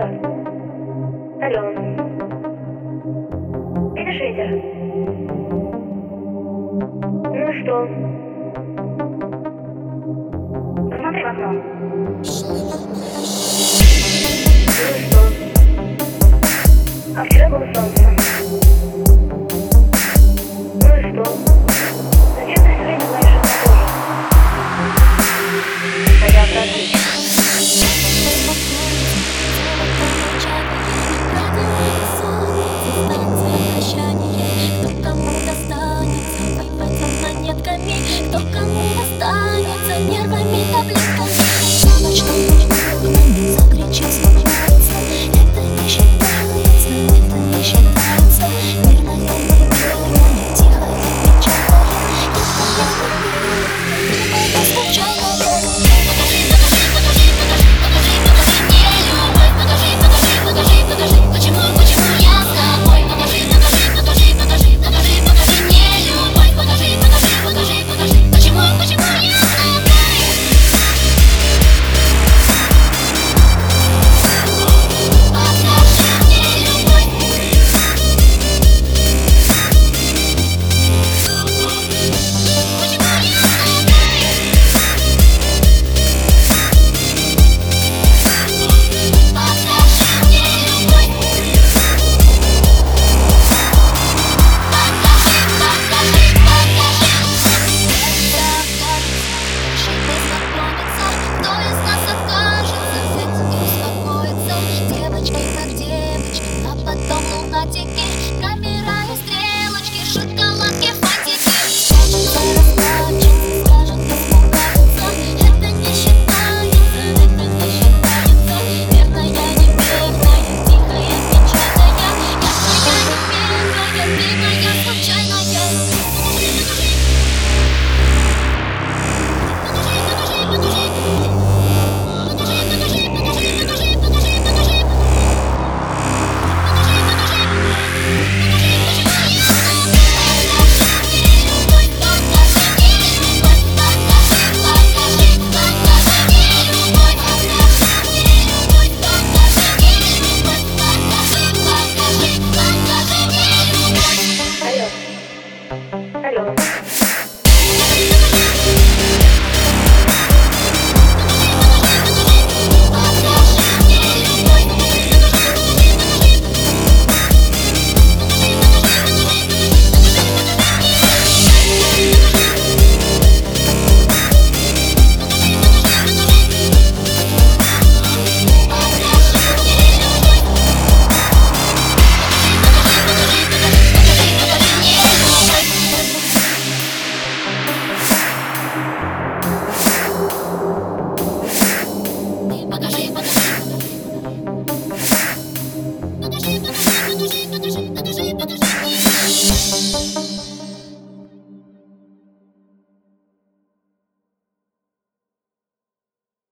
Алена. Алена. Это Шейдер. Ну что? Посмотри в окно. Ну что? А вчера было солнце. Ну что? Зачем ты все время знаешь одно и то же? А я обратно. Blink